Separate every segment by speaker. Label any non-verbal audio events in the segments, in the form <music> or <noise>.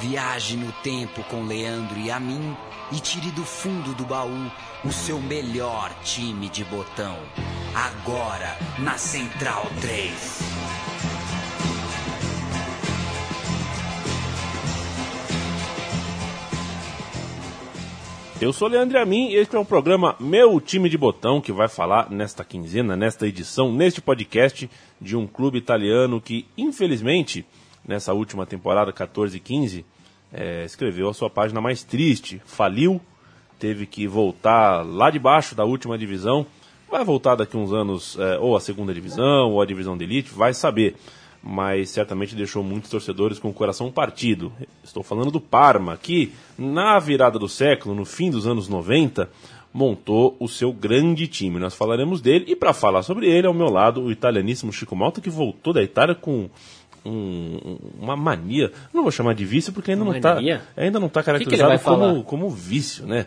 Speaker 1: Viaje no tempo com Leandro e a mim e tire do fundo do baú o seu melhor time de botão. Agora na Central 3.
Speaker 2: Eu sou Leandro Amin e este é o programa Meu Time de Botão, que vai falar nesta quinzena, nesta edição, neste podcast de um clube italiano que, infelizmente, nessa última temporada 14 e 15, é, escreveu a sua página mais triste. Faliu, teve que voltar lá de baixo da última divisão. Vai voltar daqui uns anos, é, ou a segunda divisão, ou a divisão de elite, vai saber mas certamente deixou muitos torcedores com o coração partido. Estou falando do Parma, que na virada do século, no fim dos anos 90, montou o seu grande time. Nós falaremos dele e para falar sobre ele, ao meu lado, o italianíssimo Chico Malta, que voltou da Itália com um, uma mania. Não vou chamar de vício porque ainda não está ainda não tá caracterizado que que como, como vício, né?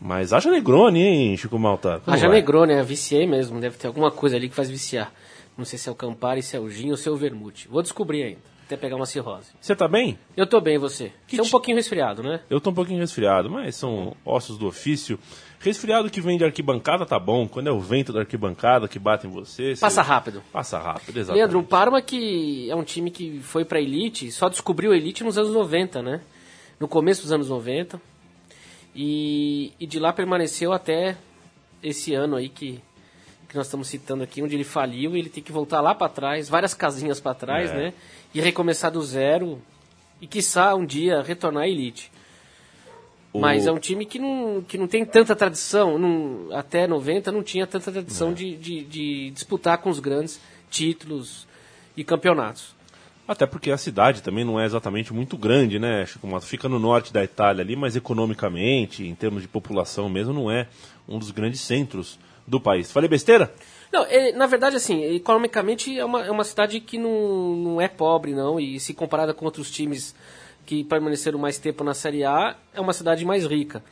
Speaker 2: Mas haja Negroni, hein, Chico Malta?
Speaker 3: Como haja vai? Negroni, é viciei mesmo. Deve ter alguma coisa ali que faz viciar. Não sei se é o Campari, se é o gin ou se é o vermute. Vou descobrir ainda. Até pegar uma cirrose.
Speaker 2: Você tá bem?
Speaker 3: Eu tô bem, você? Que você é um pouquinho resfriado, né?
Speaker 2: Eu tô um pouquinho resfriado, mas são ossos do ofício. Resfriado que vem de arquibancada tá bom. Quando é o vento da arquibancada que bate em você.
Speaker 3: Passa você... rápido.
Speaker 2: Passa rápido, exatamente.
Speaker 3: Leandro, o Parma que é um time que foi pra elite, só descobriu a elite nos anos 90, né? No começo dos anos 90. E, e de lá permaneceu até esse ano aí que que nós estamos citando aqui, onde ele faliu e ele tem que voltar lá para trás, várias casinhas para trás, é. né? E recomeçar do zero e, quiçá, um dia retornar à elite. O... Mas é um time que não, que não tem tanta tradição, não, até 90 não tinha tanta tradição é. de, de, de disputar com os grandes títulos e campeonatos.
Speaker 2: Até porque a cidade também não é exatamente muito grande, né? Fica no norte da Itália ali, mas economicamente, em termos de população mesmo, não é um dos grandes centros do país. Falei besteira?
Speaker 3: Não, é, na verdade, assim, economicamente é uma, é uma cidade que não, não é pobre, não, e se comparada com outros times que permaneceram mais tempo na Série A, é uma cidade mais rica.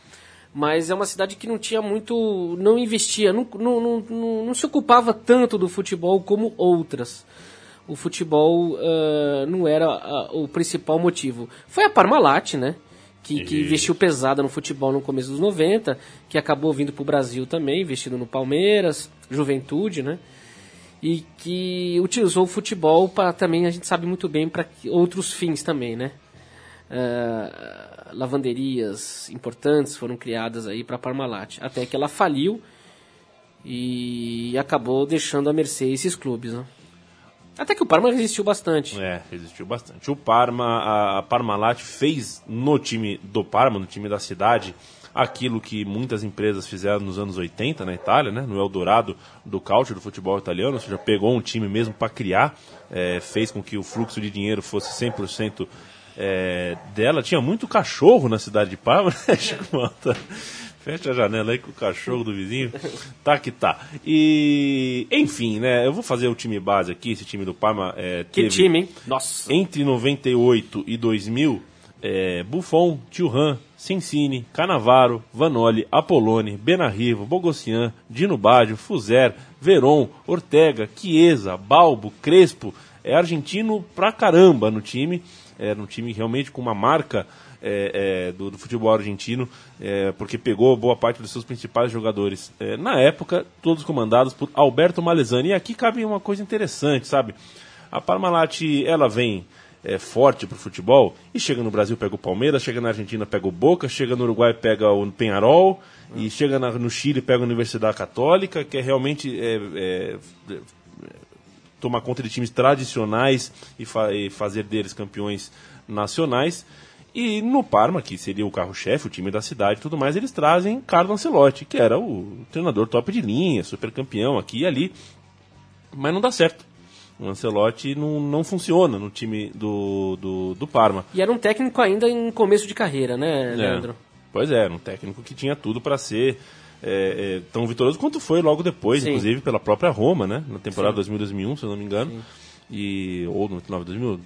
Speaker 3: Mas é uma cidade que não tinha muito. não investia, não, não, não, não se ocupava tanto do futebol como outras. O futebol uh, não era uh, o principal motivo. Foi a Parmalat, né? que, que investiu pesada no futebol no começo dos 90, que acabou vindo para o Brasil também, investindo no Palmeiras, Juventude, né? E que utilizou o futebol para também, a gente sabe muito bem, para outros fins também, né? Uh, lavanderias importantes foram criadas aí para Parmalat, até que ela faliu e acabou deixando a mercê esses clubes, né? Até que o Parma resistiu bastante.
Speaker 2: É, resistiu bastante. O Parma, a, a Parmalat fez no time do Parma, no time da cidade, aquilo que muitas empresas fizeram nos anos 80 na Itália, né, no Eldorado do cálcio do futebol italiano, ou seja, pegou um time mesmo para criar, é, fez com que o fluxo de dinheiro fosse 100% é, dela. Tinha muito cachorro na cidade de Parma, né, <laughs> Chico Fecha a janela aí com o cachorro do vizinho. Tá que tá. E, enfim, né? Eu vou fazer o time base aqui. Esse time do Parma é,
Speaker 3: Que time, hein? Nossa.
Speaker 2: Entre 98 e 2000, é, Buffon, Thuram, Sensini, Canavaro, Vanoli, Apolone, Benarrivo, Bogossian, Dino Baggio, Fuser, Veron, Ortega, Chiesa, Balbo, Crespo. É argentino pra caramba no time. Era um time realmente com uma marca é, é, do, do, futebol argentino, é, porque pegou boa parte dos seus principais jogadores. É, na época, todos comandados por Alberto Malesani. E aqui cabe uma coisa interessante, sabe? A Parmalat, ela vem é, forte para o futebol e chega no Brasil pega o Palmeiras, chega na Argentina pega o Boca, chega no Uruguai pega o Penharol e chega na, no Chile pega a Universidade Católica, que é realmente é, tomar conta de times tradicionais e, fa e, fazer deles campeões nacionais. E no Parma, que seria o carro-chefe, o time da cidade e tudo mais, eles trazem Carlo Ancelotti, que era o treinador top de linha, super campeão aqui e ali. Mas não dá certo. O Ancelotti não, não funciona no time do, do, do Parma.
Speaker 3: E era um técnico ainda em começo de carreira, né, é. Leandro? É.
Speaker 2: Pois é, era um técnico que tinha tudo para ser é, é, tão vitorioso quanto foi logo depois, Sim. inclusive pela própria Roma, né? Na temporada 2000-2001, se eu não me engano. Sim e ou no 99 2000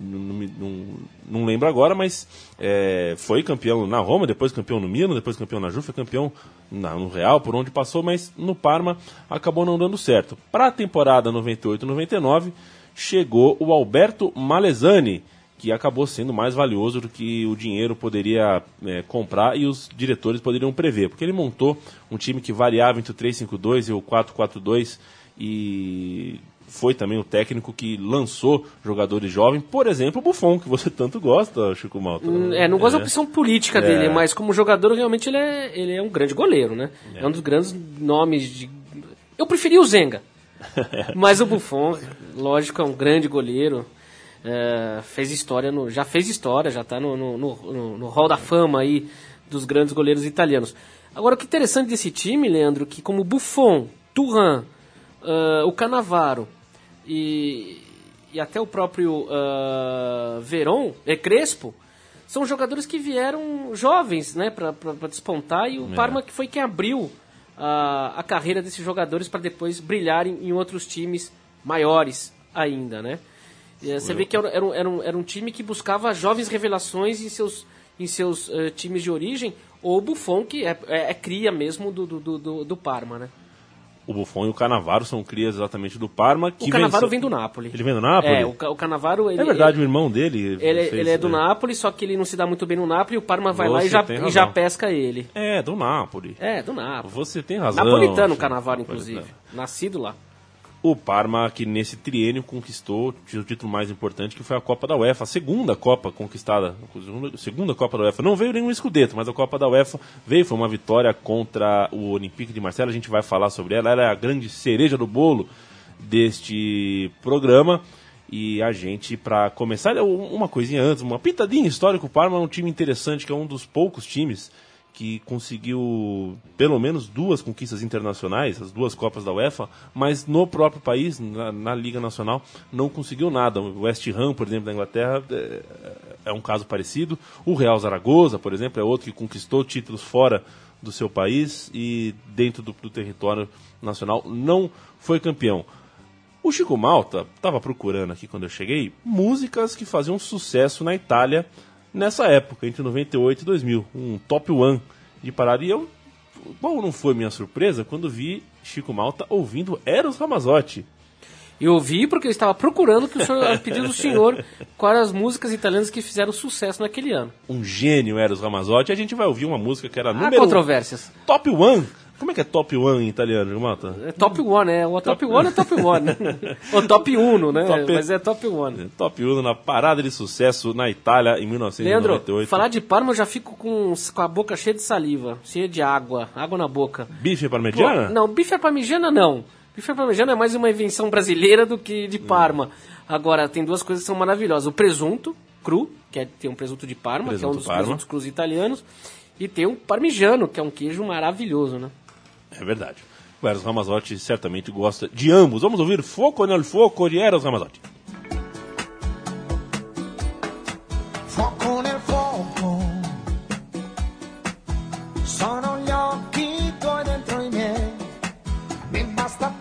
Speaker 2: não, não, não, lembro agora mas é, foi campeão na Roma depois campeão no Milan depois campeão na Juve foi campeão na, no Real por onde passou mas no Parma acabou não dando certo para a temporada 98 99 chegou o Alberto Malesani que acabou sendo mais valioso do que o dinheiro poderia é, comprar e os diretores poderiam prever, porque ele montou um time que variava entre o 3-5-2 e o 4-4-2 e foi também o técnico que lançou jogadores jovens, por exemplo, o Buffon, que você tanto gosta, Chico Malta.
Speaker 3: É, não gosto é. da opção política dele, mas como jogador realmente ele é, ele é um grande goleiro, né? É, é um dos grandes nomes de... Eu preferi o Zenga, <laughs> mas o Buffon, lógico, é um grande goleiro. É, fez história, no, já fez história, já está no, no, no, no hall da fama aí dos grandes goleiros italianos. Agora, o que é interessante desse time, Leandro, que como Buffon, Turan, uh, o Canavaro e, e até o próprio uh, Veron, é Crespo, são jogadores que vieram jovens né, para despontar e o é. Parma que foi quem abriu a, a carreira desses jogadores para depois brilharem em outros times maiores ainda, né? Você vê que era, era, era, um, era um time que buscava jovens revelações em seus, em seus uh, times de origem, ou o Buffon, que é, é, é cria mesmo do, do, do, do, Parma, né?
Speaker 2: O Buffon e o Canavaro são crias exatamente do Parma.
Speaker 3: Que o Canavaro vem do Napoli.
Speaker 2: Ele vem do Napoli?
Speaker 3: É, o, o Canavaro... Ele,
Speaker 2: é verdade, ele, o irmão dele...
Speaker 3: Ele, ele é do é. Napoli, só que ele não se dá muito bem no Napoli, e o Parma vai Você lá e já, e já pesca ele.
Speaker 2: É, do Napoli.
Speaker 3: É, do Napoli.
Speaker 2: Você tem razão.
Speaker 3: Napolitano o Canavaro, inclusive. Nascido lá
Speaker 2: o Parma que nesse triênio conquistou o título mais importante que foi a Copa da UEFA, a segunda Copa conquistada, a segunda Copa da UEFA. Não veio nenhum escudeto, mas a Copa da UEFA veio, foi uma vitória contra o Olympique de Marseille, a gente vai falar sobre ela, ela é a grande cereja do bolo deste programa. E a gente, para começar, uma coisinha antes, uma pitadinha histórica, o Parma é um time interessante, que é um dos poucos times que conseguiu pelo menos duas conquistas internacionais, as duas Copas da UEFA, mas no próprio país, na, na Liga Nacional, não conseguiu nada. O West Ham, por exemplo, da Inglaterra, é, é, um caso parecido. O Real Zaragoza, por exemplo, é outro que conquistou títulos fora do seu país e dentro do, do território nacional não foi campeão. O Chico Malta estava procurando aqui quando eu cheguei músicas que faziam sucesso na Itália nessa época, entre 98 e 2000. Um top one de parada. E eu, qual não foi minha surpresa quando vi Chico Malta ouvindo Eros Ramazotti.
Speaker 3: Eu ouvi porque eu estava procurando que o senhor pediu do <laughs> senhor quais as músicas italianas que fizeram sucesso naquele ano.
Speaker 2: Um gênio Eros Ramazotti. A gente vai ouvir uma música que era
Speaker 3: Há
Speaker 2: número
Speaker 3: controvérsias.
Speaker 2: Top One como é que é top one em italiano, Mata?
Speaker 3: É top one, é. O top, top one é top one. <laughs> o top uno, né? Top, Mas é top one. É,
Speaker 2: top uno na parada de sucesso na Itália em 1998.
Speaker 3: Leandro, falar de Parma eu já fico com, com a boca cheia de saliva, cheia de água, água na boca.
Speaker 2: Bife parmegiana?
Speaker 3: Pô, não, bife parmegiana não. Bife parmegiana é mais uma invenção brasileira do que de Parma. Agora, tem duas coisas que são maravilhosas. O presunto cru, que é, tem um presunto de Parma, presunto que é um dos Parma. presuntos crus italianos. E tem o parmigiano, que é um queijo maravilhoso, né?
Speaker 2: É verdade. O Eros Ramazotti certamente gosta de ambos. Vamos ouvir Foco nel Foco de Eros Ramazotti. Foco foco dentro basta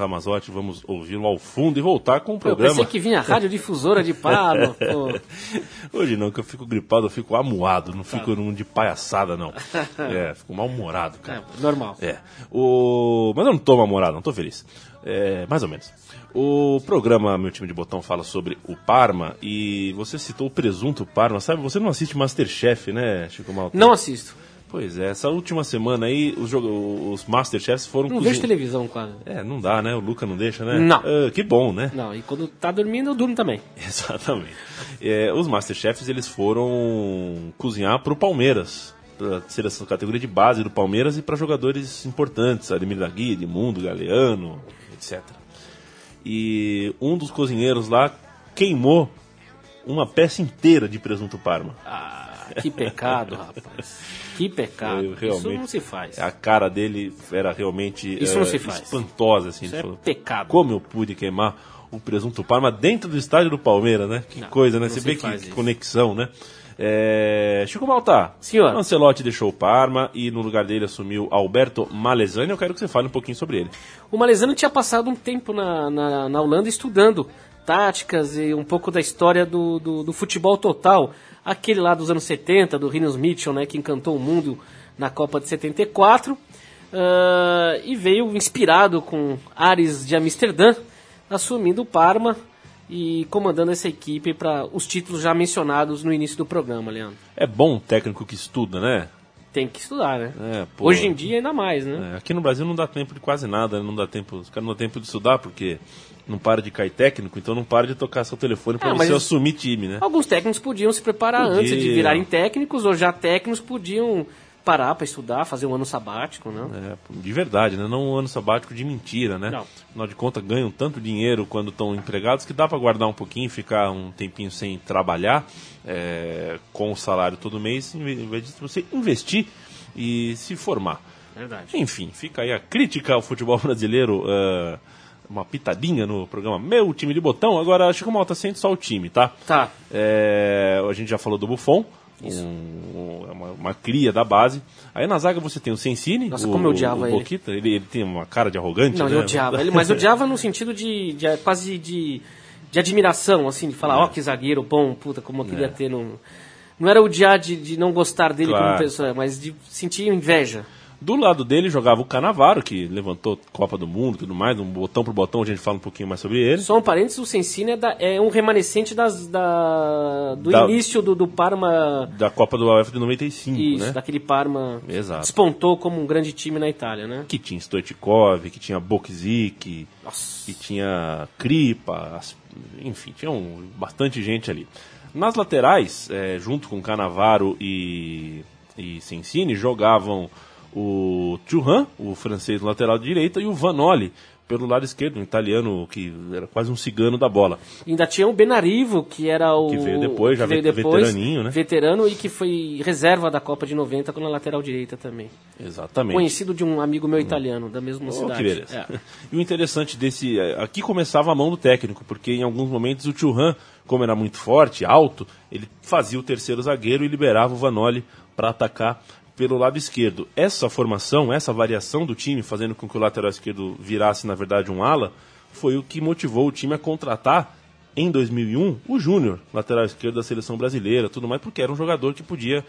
Speaker 2: Ramazotti, vamos ouvi-lo ao fundo e voltar com o
Speaker 3: Eu
Speaker 2: programa.
Speaker 3: pensei que vinha radiodifusora de Parma. <laughs> pô.
Speaker 2: Hoje não, que eu fico gripado, eu fico amuado, não
Speaker 3: Tá.
Speaker 2: fico num de palhaçada, não. <laughs> é, fico mal-humorado, cara.
Speaker 3: É, normal.
Speaker 2: É. O... Mas eu não tô mal-humorado, não tô feliz. É, mais ou menos. O programa Meu Time de Botão fala sobre o Parma e você citou o presunto Parma. Sabe, você não assiste Masterchef, né, Chico Malta?
Speaker 3: Não assisto.
Speaker 2: Pois é, essa última semana aí os, jogo... os Masterchefs foram
Speaker 3: Não vejo televisão quase.
Speaker 2: É, não dá, né? O Luca não deixa, né?
Speaker 3: Não.
Speaker 2: Ah, que bom, né?
Speaker 3: Não, e quando tá dormindo, eu durmo também. <laughs>
Speaker 2: Exatamente. É, os Masterchefs eles foram cozinhar para o Palmeiras, para seleção categoria de base do Palmeiras e para jogadores importantes, Ademir da Guia, Edmundo, Galeano, etc. E um dos cozinheiros lá queimou uma peça inteira de presunto Parma.
Speaker 3: Ah, que pecado, <laughs> rapaz. Que pecado. Isso não se faz.
Speaker 2: A cara dele era realmente
Speaker 3: Isso não
Speaker 2: eh,
Speaker 3: se faz.
Speaker 2: espantosa, assim.
Speaker 3: Isso é
Speaker 2: falou,
Speaker 3: pecado.
Speaker 2: Como eu pude queimar o presunto Parma dentro do estádio do Palmeiras, né? Que
Speaker 3: Não,
Speaker 2: coisa, né? Você vê que, que conexão, né? É... Chico Malta.
Speaker 3: Senhor.
Speaker 2: Ancelotti deixou o Parma e no lugar dele assumiu Alberto Malesani. Eu quero que você fale um pouquinho sobre ele.
Speaker 3: O Malesano tinha passado um tempo na, na, na Holanda estudando táticas e um pouco da história do, do, do futebol total. Aquele lá dos anos 70, do Rinus Mitchell, né, que encantou o mundo na Copa de 74. ah, e veio inspirado com Ares de Amsterdã, assumindo o Parma e comandando essa equipe para os títulos já mencionados no início do programa, Leandro.
Speaker 2: É bom um técnico que estuda, né?
Speaker 3: Tem que estudar, né?
Speaker 2: É, pô.
Speaker 3: Hoje em dia ainda mais, né?
Speaker 2: É, aqui no Brasil não dá tempo de quase nada, né? não dá tempo, os caras não dá tempo de estudar porque não para de cair técnico, então não para de tocar seu telefone para
Speaker 3: Ah,
Speaker 2: você assumir time, né?
Speaker 3: Alguns técnicos podiam se preparar
Speaker 2: Podia.
Speaker 3: antes de virarem técnicos, ou já técnicos podiam parar para estudar, fazer um ano sabático, né?
Speaker 2: É, de verdade, né? Não um ano sabático de mentira, né?
Speaker 3: Não.
Speaker 2: Afinal de contas, ganham tanto dinheiro quando estão empregados que dá para guardar um pouquinho, ficar um tempinho sem trabalhar, é, com o salário todo mês, em vez de você investir e se formar.
Speaker 3: Verdade.
Speaker 2: Enfim, fica aí a crítica ao futebol <laughs> brasileiro, é, uma pitadinha no programa Meu Time de Botão. Agora, Chico Malta, sente só o time, tá?
Speaker 3: Tá.
Speaker 2: É, a gente já falou do Buffon, um- é uma, uma cria da base. Aí na zaga você tem o Sensini,
Speaker 3: Nossa,
Speaker 2: o,
Speaker 3: como eu odiava
Speaker 2: o
Speaker 3: ele.
Speaker 2: Boquita, ele. ele tem uma cara de arrogante,
Speaker 3: Não,
Speaker 2: né?
Speaker 3: eu odiava ele, mas eu odiava no sentido de, de quase de, de admiração, assim, de falar, ó, que zagueiro bom, puta, como eu queria ter no. Não era odiar de, de não gostar dele
Speaker 2: Claro.
Speaker 3: como pessoa, mas de sentir inveja.
Speaker 2: Do lado dele jogava o Canavaro, que levantou Copa do Mundo e tudo mais, um botão por botão, a gente fala um pouquinho mais sobre ele.
Speaker 3: Só um parênteses, o Sensini é, da- é um remanescente das, da, do
Speaker 2: Da-
Speaker 3: início do, do Parma,
Speaker 2: Da Copa do UEFA de 95,
Speaker 3: isso,
Speaker 2: né?
Speaker 3: daquele Parma
Speaker 2: Exato.
Speaker 3: despontou como um grande time na Itália, né?
Speaker 2: Que tinha Stoichkov, que tinha Bokzik, que tinha Kripa, enfim, tinha um- bastante gente ali. Nas laterais, é, junto com Canavaro e, e Sensini, jogavam o Thuram, o francês lateral direita, e o Vanoli pelo lado esquerdo, um italiano que era quase um cigano da bola.
Speaker 3: Ainda tinha o Benarivo, que era o.
Speaker 2: Que veio depois, já veio veteraninho, né?
Speaker 3: Veterano e que foi reserva da Copa de 90 na lateral direita também.
Speaker 2: Exatamente.
Speaker 3: Conhecido de um amigo meu italiano, da mesma
Speaker 2: Oh,
Speaker 3: cidade.
Speaker 2: que beleza.
Speaker 3: É. <laughs>
Speaker 2: E o interessante desse. é, Aqui começava a mão do técnico, porque em alguns momentos o Churran, como era muito forte, alto, ele fazia o terceiro zagueiro e liberava o Vanoli para atacar pelo lado esquerdo. Essa formação, essa variação do time, fazendo com que o lateral esquerdo virasse, na verdade, um ala, foi o que motivou o time a contratar em 2001 o Júnior, lateral esquerdo da seleção brasileira, tudo mais, porque era um jogador que podia,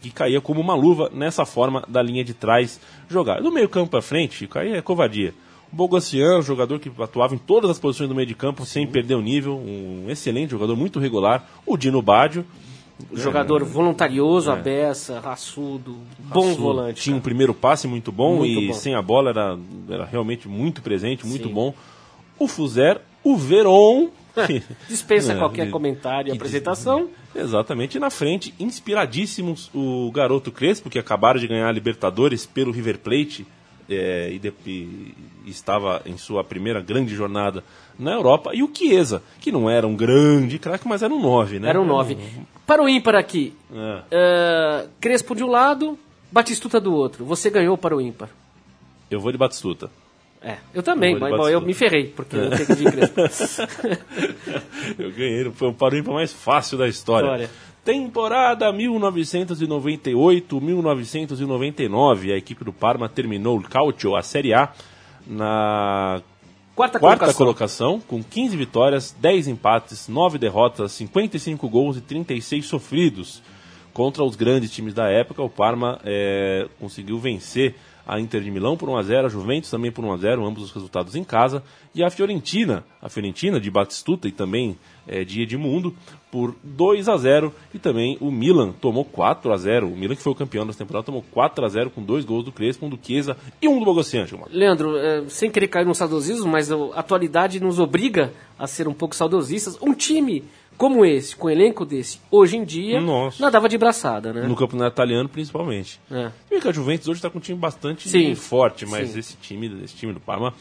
Speaker 2: que caía como uma luva nessa forma da linha de trás jogar. Do meio campo para frente, Chico, aí é covardia. O Bogossian, jogador que atuava em todas as posições do meio de campo sem perder o nível, um excelente jogador, muito regular. O Dino Baggio,
Speaker 3: Jogador voluntarioso, a beça, raçudo, bom
Speaker 2: É. Raçudo.
Speaker 3: volante.
Speaker 2: Tinha um
Speaker 3: cara.
Speaker 2: primeiro passe muito bom
Speaker 3: Muito
Speaker 2: e
Speaker 3: bom.
Speaker 2: sem a bola era, era realmente muito presente, muito
Speaker 3: Sim.
Speaker 2: bom. O Fuser, o Veron. <laughs>
Speaker 3: Dispensa <laughs>
Speaker 2: É,
Speaker 3: qualquer comentário e apresentação.
Speaker 2: Exatamente, e na frente, inspiradíssimos, o garoto Crespo, que acabaram de ganhar a Libertadores pelo River Plate é, e, de- e estava em sua primeira grande jornada na Europa, e o Chiesa, que não era um grande craque, mas era um 9, né?
Speaker 3: Era um 9. Para o ímpar aqui,
Speaker 2: É.
Speaker 3: eh, Crespo de um lado, Batistuta do outro. Você ganhou para o ímpar.
Speaker 2: Eu vou de Batistuta.
Speaker 3: É, eu também,
Speaker 2: Eu
Speaker 3: mas bom, eu me ferrei, porque eu tenho que de Crespo. <laughs>
Speaker 2: Eu ganhei, foi o parimpa mais fácil da história.
Speaker 3: História.
Speaker 2: Temporada 1998-1999, a equipe do Parma terminou o Calcio, a Série A, na
Speaker 3: Quarta,
Speaker 2: quarta
Speaker 3: colocação.
Speaker 2: colocação, com 15 vitórias, 10 empates, 9 derrotas, 55 gols e 36 sofridos. Contra os grandes times da época, o Parma é, conseguiu vencer a Inter de Milão por 1x0, a Juventus também por 1x0, ambos os resultados em casa, e a Fiorentina, a Fiorentina de Batistuta e também é, de Edmundo, por 2 a 0 e também o Milan tomou 4 a 0 O Milan, que foi o campeão dessa temporada, tomou 4 a 0 com dois gols do Crespo, um do Chiesa e um do Bogossian.
Speaker 3: Leandro, é, sem querer cair no saudosismo, mas a atualidade nos obriga a ser um pouco saudosistas. Um time como esse, com um elenco desse, hoje em dia,
Speaker 2: Nossa.
Speaker 3: nadava de braçada, né?
Speaker 2: No campeonato italiano, principalmente.
Speaker 3: É.
Speaker 2: E que a Juventus hoje está com um time bastante
Speaker 3: Sim.
Speaker 2: forte, mas
Speaker 3: Sim.
Speaker 2: esse time, esse time do Parma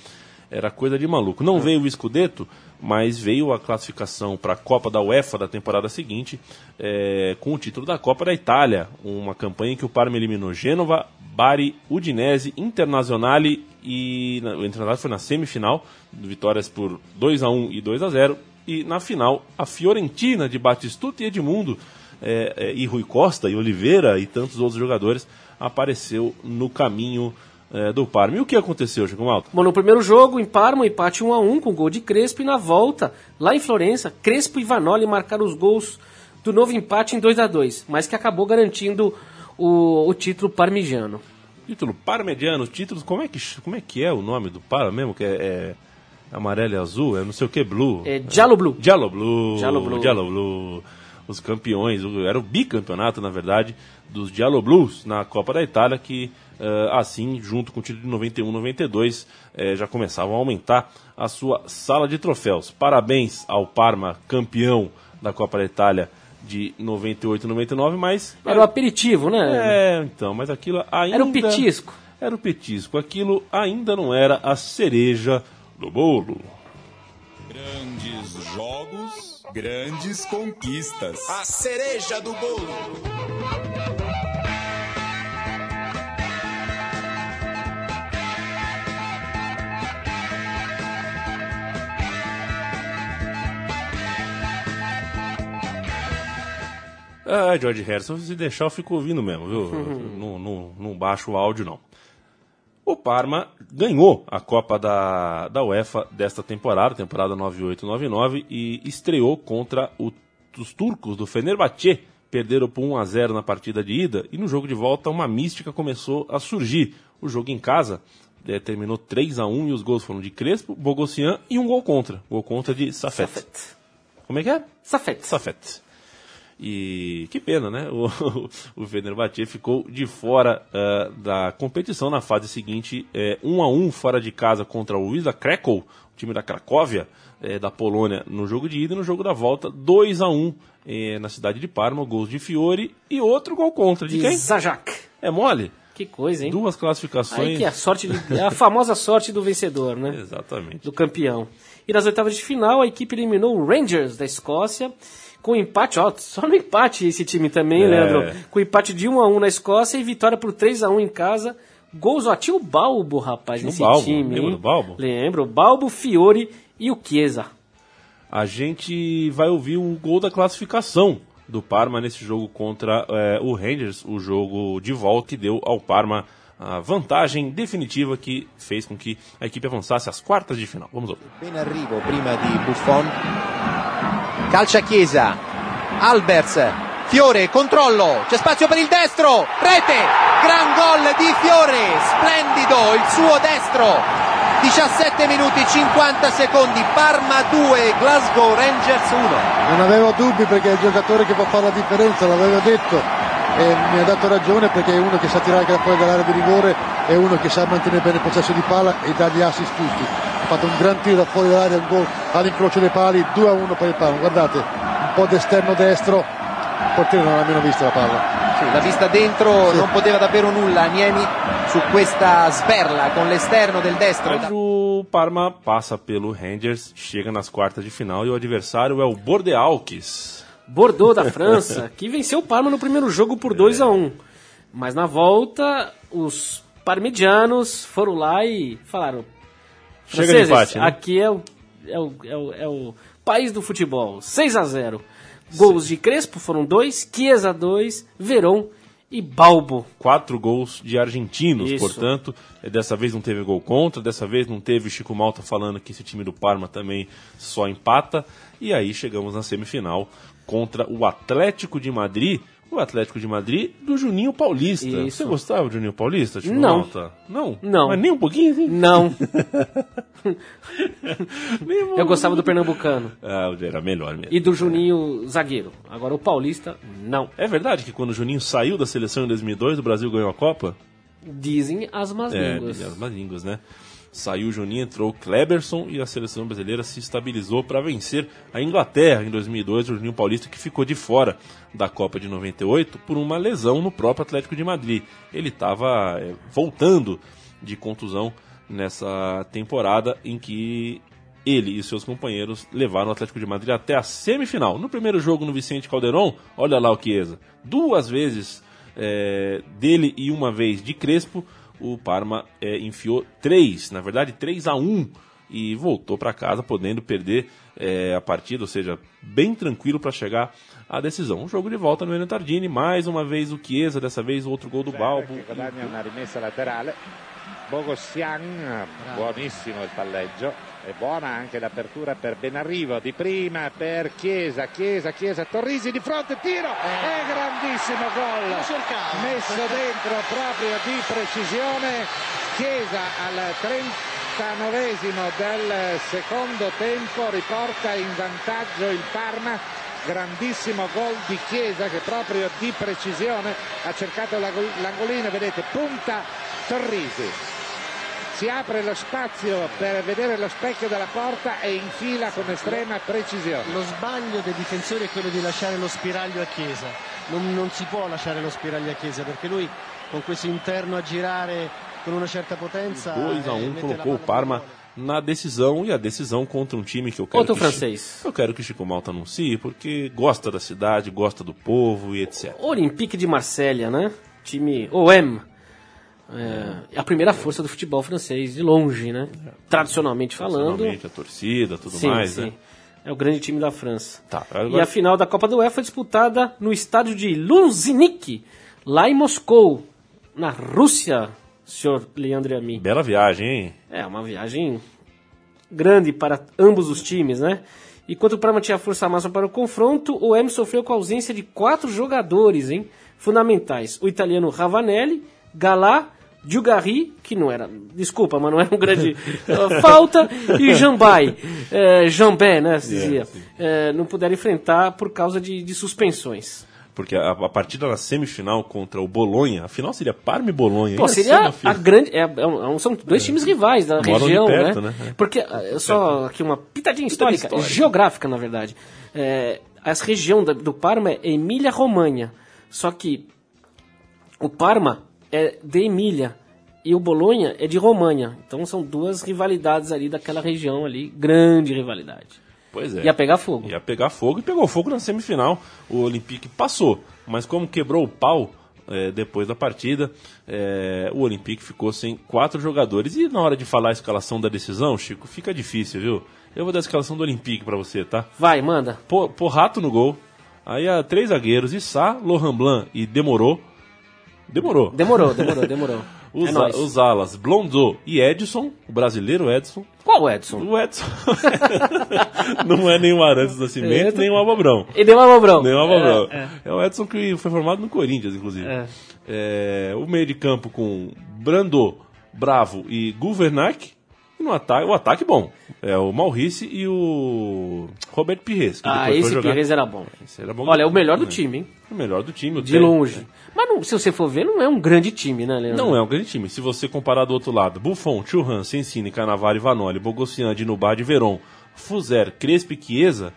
Speaker 2: era coisa de maluco. Não veio o Scudetto, mas veio a classificação para a Copa da UEFA da temporada seguinte, é, com o título da Copa da Itália, uma campanha em que o Parma eliminou Gênova, Bari, Udinese, Internazionale e o Internazionale foi na semifinal, vitórias por 2 a 1 e 2 a 0 e na final a Fiorentina de Batistuta e Edmundo é, é, e Rui Costa e Oliveira e tantos outros jogadores apareceu no caminho é, do Parma. E o que aconteceu, Chico Malta?
Speaker 3: Bom, no primeiro jogo, em Parma, um empate 1 a 1 com gol de Crespo e na volta, lá em Florença, Crespo e Vanoli marcaram os gols do novo empate em 2 a 2 mas que acabou garantindo o, o título parmigiano.
Speaker 2: Título parmediano, títulos, como é que, como é, que é o nome do Parma mesmo? Que é, é amarelo e azul, é não sei o que, blue.
Speaker 3: É Giallo Blue.
Speaker 2: Giallo Blue,
Speaker 3: Giallo Blue.
Speaker 2: Giallo Blue, os campeões, era o bicampeonato, na verdade, dos Giallo Blues na Copa da Itália, que eh, assim, junto com o título de 91 92, eh, já começavam a aumentar a sua sala de troféus. Parabéns ao Parma, campeão da Copa da Itália de 98 99, mas...
Speaker 3: Era o aperitivo, né?
Speaker 2: É, então, mas aquilo ainda...
Speaker 3: Era o petisco.
Speaker 2: Era o petisco. Aquilo ainda não era a cereja do bolo.
Speaker 4: Grandes jogos, grandes conquistas.
Speaker 5: A cereja do bolo.
Speaker 2: Ah, George Harrison, se deixar eu fico ouvindo mesmo, viu? <laughs> não, não, não baixo o áudio, não. O Parma ganhou a Copa da, da UEFA desta temporada, temporada 98-99, e estreou contra o- os turcos do Fenerbahçe. Perderam por 1 a 0 na partida de ida e no jogo de volta uma mística começou a surgir. O jogo em casa eh, terminou 3 a 1 e os gols foram de Crespo, Bogossian e um gol contra. Gol contra de Safet.
Speaker 3: Safet.
Speaker 2: Como é que é?
Speaker 3: Safet.
Speaker 2: Safet. E que pena, né? O, <laughs> o Fenerbahçe ficou de fora ah, da competição na fase seguinte, é, 1 a 1 fora de casa contra o Wisla Krakow, o time da Cracóvia, eh, da Polônia, no jogo de ida e no jogo da volta, 2 a 1 eh, na cidade de Parma, gols de Fiore e outro gol contra. De
Speaker 3: De
Speaker 2: quem?
Speaker 3: Zajac.
Speaker 2: É mole?
Speaker 3: Que coisa, hein?
Speaker 2: Duas
Speaker 3: Aí
Speaker 2: classificações.
Speaker 3: que é a sorte, de- é a famosa sorte do vencedor, né? <laughs>
Speaker 2: Exatamente.
Speaker 3: do campeão. E nas oitavas de final, a equipe eliminou o Rangers da Escócia com empate, ó, só no empate esse time também,
Speaker 2: É.
Speaker 3: Leandro. Com empate de 1 a 1 na Escócia e vitória por 3 a 1 em casa. Gols, ó, tinha o Balbo, rapaz,
Speaker 2: Tinha o
Speaker 3: nesse
Speaker 2: Balbo,
Speaker 3: time.
Speaker 2: lembra
Speaker 3: hein?
Speaker 2: do Balbo?
Speaker 3: Lembro, Balbo, Fiore e o Chiesa.
Speaker 2: a gente vai ouvir o gol da classificação do Parma nesse jogo contra eh, o Rangers, o jogo de volta que deu ao Parma a vantagem definitiva que fez com que a equipe avançasse às quartas de final. Vamos ouvir.
Speaker 6: Ben arrivo prima di Buffon. Calcia Chiesa. Alberts. Fiore, controllo. C'è spazio per il destro. Rete. Gran gol di Fiore. Splendido il suo destro. 17 minuti 50 secondi. Parma 2, Glasgow Rangers 1.
Speaker 7: Non avevo dubbi perché è il giocatore che può fare la differenza, l'avevo detto e mi ha dato ragione perché è uno che sa tirare anche fuori dall'area di rigore, è uno che sa mantenere bene il possesso di palla e dà gli assist giusti. Ha fatto un gran tiro da fuori dall'area, un gol all'incrocio dei pali, 2 a 1 per il Parma. Guardate, un po' d'esterno destro, il portiere non ha nemmeno visto la palla.
Speaker 6: Sì, l'ha vista dentro,
Speaker 7: Sì.
Speaker 6: non poteva davvero nulla Niemi su questa sberla con l'esterno del destro.
Speaker 2: O Parma passa pelo Rangers, chega nas quartas de final e o adversário é o Bordeaux.
Speaker 3: Bordeaux da <laughs> França, que venceu o Parma no primeiro jogo por 2 a 1 Mas na volta, os parmigianos foram lá e falaram:
Speaker 2: Chega de
Speaker 3: "Franceses,
Speaker 2: empate, né?
Speaker 3: aqui é o, é, o, é, o, é o país do futebol. 6 a 0 Gols de Crespo foram dois, Chiesa 2, Verón E Balbo.
Speaker 2: Quatro gols de argentinos,
Speaker 3: Isso.
Speaker 2: portanto. eh, Dessa vez não teve gol contra, dessa vez não teve Chico Malta falando que esse time do Parma também só empata. E aí chegamos na semifinal contra o Atlético de Madrid. O Atlético de Madrid do Juninho Paulista.
Speaker 3: Isso.
Speaker 2: Você gostava do Juninho Paulista, Chico
Speaker 3: Não.
Speaker 2: Não?
Speaker 3: Não.
Speaker 2: Mas nem um pouquinho, assim?
Speaker 3: Não. <laughs> Eu gostava do Pernambucano.
Speaker 2: Ah, era melhor mesmo.
Speaker 3: E do Juninho zagueiro. Agora o Paulista, não.
Speaker 2: É verdade que quando o Juninho saiu da seleção em 2002, o Brasil ganhou a Copa?
Speaker 3: Dizem as más
Speaker 2: É,
Speaker 3: línguas.
Speaker 2: as más línguas, né? Saiu o Juninho, entrou Kleberson e a seleção brasileira se estabilizou para vencer a Inglaterra em 2002, o Juninho Paulista que ficou de fora da Copa de 98 por uma lesão no próprio Atlético de Madrid. Ele estava voltando de contusão nessa temporada em que ele e seus companheiros levaram o Atlético de Madrid até a semifinal. No primeiro jogo no Vicente Calderon, olha lá o Chiesa, duas vezes é, dele e uma vez de Crespo, o Parma é, enfiou três, na verdade 3 a 1 e voltou para casa podendo perder é, a partida, ou seja, bem tranquilo para chegar à decisão. Um jogo de volta no Enio Tardini, mais uma vez o Chiesa, dessa vez outro gol do Balbo.
Speaker 8: guadagna una rimessa laterale. Bogossian, buonissimo il palleggio. E buona anche l'apertura per Benarrivo di prima per Chiesa, Chiesa, Chiesa, Torrisi di fronte, tiro e grandissimo gol. Messo dentro proprio di precisione Chiesa al 39esimo del secondo tempo riporta in vantaggio il Parma. Grandissimo gol di Chiesa che proprio di precisione ha cercato l'angolino vedete punta Torrisi si apre lo spazio per vedere lo specchio della porta e infila con estrema precisione
Speaker 9: Lo sbaglio dei difensori è quello di lasciare lo spiraglio a Chiesa. Non, non si può lasciare lo spiraglio a Chiesa perché lui con questo interno a girare con una certa potenza
Speaker 2: 2 a
Speaker 9: eh,
Speaker 2: 1
Speaker 9: mette
Speaker 2: colocou
Speaker 9: la
Speaker 2: o Parma na decisão e a decisão contra um time que eu quero
Speaker 3: Outro
Speaker 2: que
Speaker 3: francês.
Speaker 2: Eu quero que o Chico Malta anuncie porque gosta da cidade, gosta do povo e etc.
Speaker 3: Olympique de Marselha, né? Time OM. É, a primeira força do futebol francês, de longe, né? Tradicionalmente falando.
Speaker 2: Tradicionalmente, a torcida, tudo
Speaker 3: Sim,
Speaker 2: mais,
Speaker 3: sim.
Speaker 2: né?
Speaker 3: É o grande time da França.
Speaker 2: Tá,
Speaker 3: E
Speaker 2: agora-
Speaker 3: a final da Copa do UEFA foi disputada no estádio de Luzhniki, lá em Moscou, na Rússia, senhor Leandro e a mim.
Speaker 2: Bela viagem, hein?
Speaker 3: É, uma viagem grande para ambos os times, né? Enquanto o Parma tinha força máxima para o confronto, o M sofreu com a ausência de quatro jogadores hein, fundamentais. O italiano Ravanelli, Galá, Djugari, que não era, desculpa, mas não era um grande eh, falta, e Jambay, eh, Jambé, né, se dizia, eh, não puderam enfrentar por causa de, de suspensões.
Speaker 2: Porque a, a partida na semifinal contra o Bolonha, a final seria Parma e Bolonha.
Speaker 3: Pô,
Speaker 2: Ia ser
Speaker 3: seria
Speaker 2: uma
Speaker 3: a grande. é- é um- são dois times rivais da
Speaker 2: Moram
Speaker 3: região,
Speaker 2: perto,
Speaker 3: né?
Speaker 2: né? É.
Speaker 3: Porque, ah, só aqui uma pitadinha histórica,
Speaker 2: histórica.
Speaker 3: geográfica, na verdade. É, essa região do Parma é Emília-Romanha. Só que o Parma é de Emília e o Bolonha é de Romanha. Então são duas rivalidades ali daquela região ali, grande rivalidade.
Speaker 2: Pois é.
Speaker 3: Ia pegar fogo.
Speaker 2: Ia pegar fogo e pegou fogo na semifinal. O Olympique passou, mas como quebrou o pau é, depois da partida, é, o Olympique ficou sem quatro jogadores. E na hora de falar a escalação da decisão, Chico, fica difícil, viu? Eu vou dar a escalação do Olympique pra você, tá?
Speaker 3: Vai, manda.
Speaker 2: Por, Porrato no gol. Aí há três zagueiros, Issá, Lohan Blanc e Demorou. Demorou.
Speaker 3: Demorou, demorou, demorou. <laughs>
Speaker 2: Os,
Speaker 3: é nóis.
Speaker 2: os alas, Blonzo e Edson, o brasileiro Edson.
Speaker 3: Qual Edson?
Speaker 2: O Edson <laughs> não é nem o Arantes Nascimento, nem o Abobrão.
Speaker 3: E deu uma Mobrão.
Speaker 2: Nem o Abobrão.
Speaker 3: É,
Speaker 2: É, o Edson que foi formado no Corinthians, inclusive.
Speaker 3: É.
Speaker 2: É, o meio de campo com Brando, Bravo e Guvernac. E no ataque, o ataque bom. É o Maurice e o Roberto Pires.
Speaker 3: Ah, esse
Speaker 2: jogar-
Speaker 3: Pires era bom.
Speaker 2: Esse era bom.
Speaker 3: Olha, é o melhor do
Speaker 2: É.
Speaker 3: time, hein?
Speaker 2: O melhor do time. o
Speaker 3: De longe. Mas não- se você for ver, não é um grande time, né, Leandro?
Speaker 2: Não é um grande time. Se você comparar do outro lado, Buffon, Churran, Sensini, Cannavaro, Vanoli, Bogossian, Dinubad, Veron, Fuzer, Crespo e Chiesa,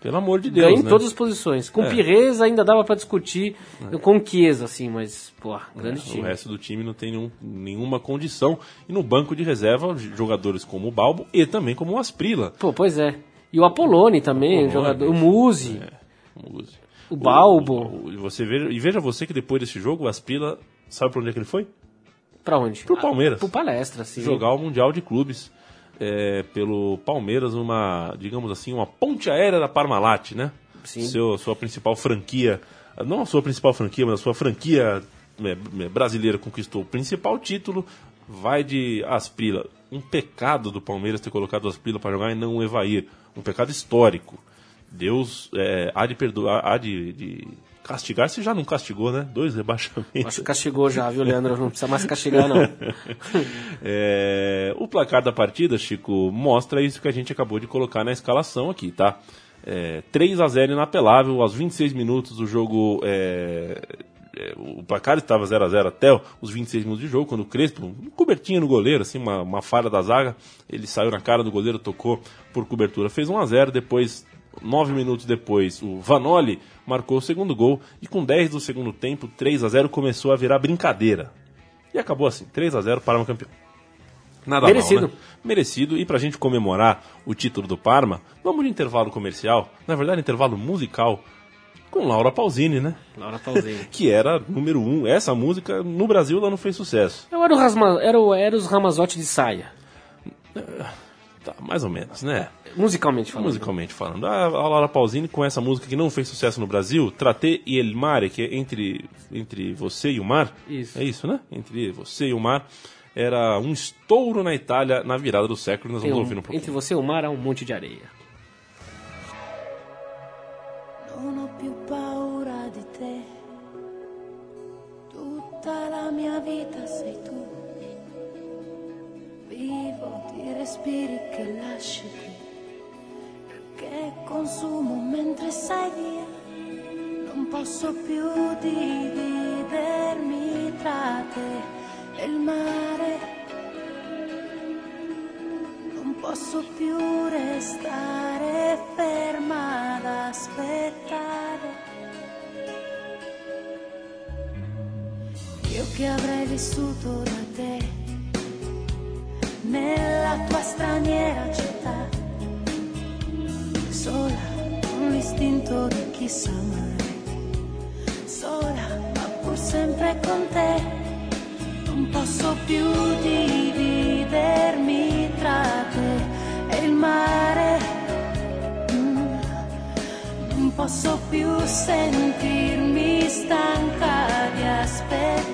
Speaker 2: pelo amor de Deus,
Speaker 3: Ganha em
Speaker 2: né?
Speaker 3: todas as posições. Com
Speaker 2: É.
Speaker 3: Pires ainda dava pra discutir com Chiesa, assim, mas, pô, grande
Speaker 2: É, O
Speaker 3: time.
Speaker 2: resto do time não tem nenhum- nenhuma condição. E no banco de reserva, jogadores como o Balbo e também como o Asprila.
Speaker 3: Pô, pois é. E o Apolone também, o
Speaker 2: Apolone,
Speaker 3: jogador, o Muzi,
Speaker 2: Use.
Speaker 3: o Balbo.
Speaker 2: O- o- e você veja, e veja você que depois desse jogo, o Asprila, sabe pra onde é que ele foi?
Speaker 3: Pra onde?
Speaker 2: Pro Palmeiras.
Speaker 3: Pro palestra, sim.
Speaker 2: jogar o Mundial de Clubes é, pelo Palmeiras, uma, digamos assim, uma ponte aérea da Parmalat, né?
Speaker 3: Sim.
Speaker 2: Seu, sua principal franquia não a sua principal franquia, mas a sua franquia é, é, brasileira conquistou o principal título, vai de Asprila. Um pecado do Palmeiras ter colocado o Asprila para jogar e não o Evair. Um pecado histórico. Deus é, há de perdoar, há de, de castigar, se já não castigou, né? Dois rebaixamentos.
Speaker 3: Acho que castigou já, viu, Leandro? Não precisa mais castigar, não. <laughs>
Speaker 2: É, o placar da partida, Chico, mostra isso que a gente acabou de colocar na escalação aqui, tá? É, 3 a 0 inapelável, aos 26 minutos o jogo. É, é, o placar estava 0 a 0 até os 26 minutos de jogo, quando o Crespo, um cobertinha no goleiro, assim, uma, uma falha da zaga, ele saiu na cara do goleiro, tocou por cobertura, fez 1 a 0 depois Nove minutos depois, o Vanoli marcou o segundo gol e com 10 do segundo tempo, 3 a 0 começou a virar brincadeira. E acabou assim, 3 a 0 para o campeão. Nada
Speaker 3: Merecido.
Speaker 2: mal, né? Merecido. E pra gente comemorar o título do Parma, vamos de intervalo comercial, na verdade intervalo musical, com Laura Pausini, né?
Speaker 3: Laura Pausini. <laughs>
Speaker 2: que era número um. Essa música no Brasil ela não fez sucesso.
Speaker 3: Eu era o, Rasma, era o Eros Ramazotti de saia.
Speaker 2: Tá, mais ou menos, né?
Speaker 3: Musicalmente falando.
Speaker 2: Musicalmente falando. A, a Laura Pausini com essa música que não fez sucesso no Brasil, Tratê e El Mare, que é entre, entre você e o mar.
Speaker 3: Isso.
Speaker 2: É isso, né? Entre você e o mar. Era um estouro na Itália na virada do século. Nós vamos
Speaker 3: um-
Speaker 2: ouvir no
Speaker 3: entre você e o mar há um monte de areia.
Speaker 10: Non ho più paura di te. Tutta la mia vita sei tu. Vivo di respiri che lasci qui. Che consumo mentre sei via. Non posso più dividermi tra te e il mare. Non posso più restare ferma ad aspettare. Io che avrei vissuto da te nella tua straniera città, sola con l'istinto di chi sa amare, sola ma pur sempre con te. Non posso più dividermi tra te e il mare. Mm. Non posso più sentirmi stanca di aspettare.